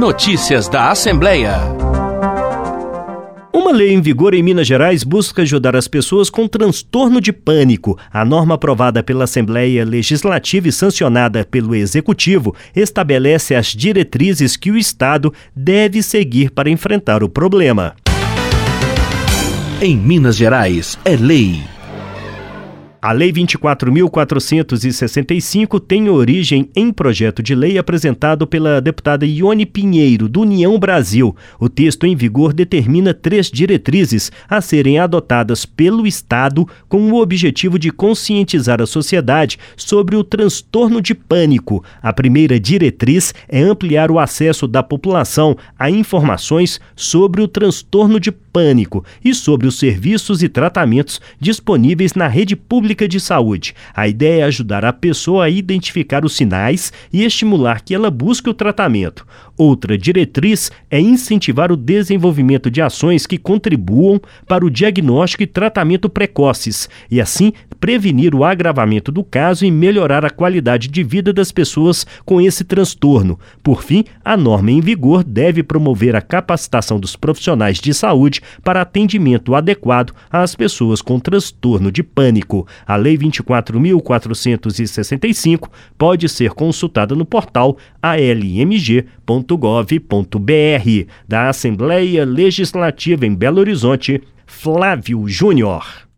Notícias da Assembleia. Uma lei em vigor em Minas Gerais busca ajudar as pessoas com transtorno de pânico. A norma aprovada pela Assembleia Legislativa e sancionada pelo Executivo estabelece as diretrizes que o Estado deve seguir para enfrentar o problema. Em Minas Gerais, é lei. A Lei 24.465 tem origem em projeto de lei apresentado pela deputada Ione Pinheiro, do União Brasil. O texto em vigor determina três diretrizes a serem adotadas pelo Estado com o objetivo de conscientizar a sociedade sobre o transtorno de pânico. A primeira diretriz é ampliar o acesso da população a informações sobre o transtorno de pânico e sobre os serviços e tratamentos disponíveis na rede pública pública de saúde. A ideia é ajudar a pessoa a identificar os sinais e estimular que ela busque o tratamento. Outra diretriz é incentivar o desenvolvimento de ações que contribuam para o diagnóstico e tratamento precoces e, assim, prevenir o agravamento do caso e melhorar a qualidade de vida das pessoas com esse transtorno. Por fim, a norma em vigor deve promover a capacitação dos profissionais de saúde para atendimento adequado às pessoas com transtorno de pânico. A Lei 24.465 pode ser consultada no portal almg.gov.br. Da Assembleia Legislativa em Belo Horizonte, Flávio Júnior.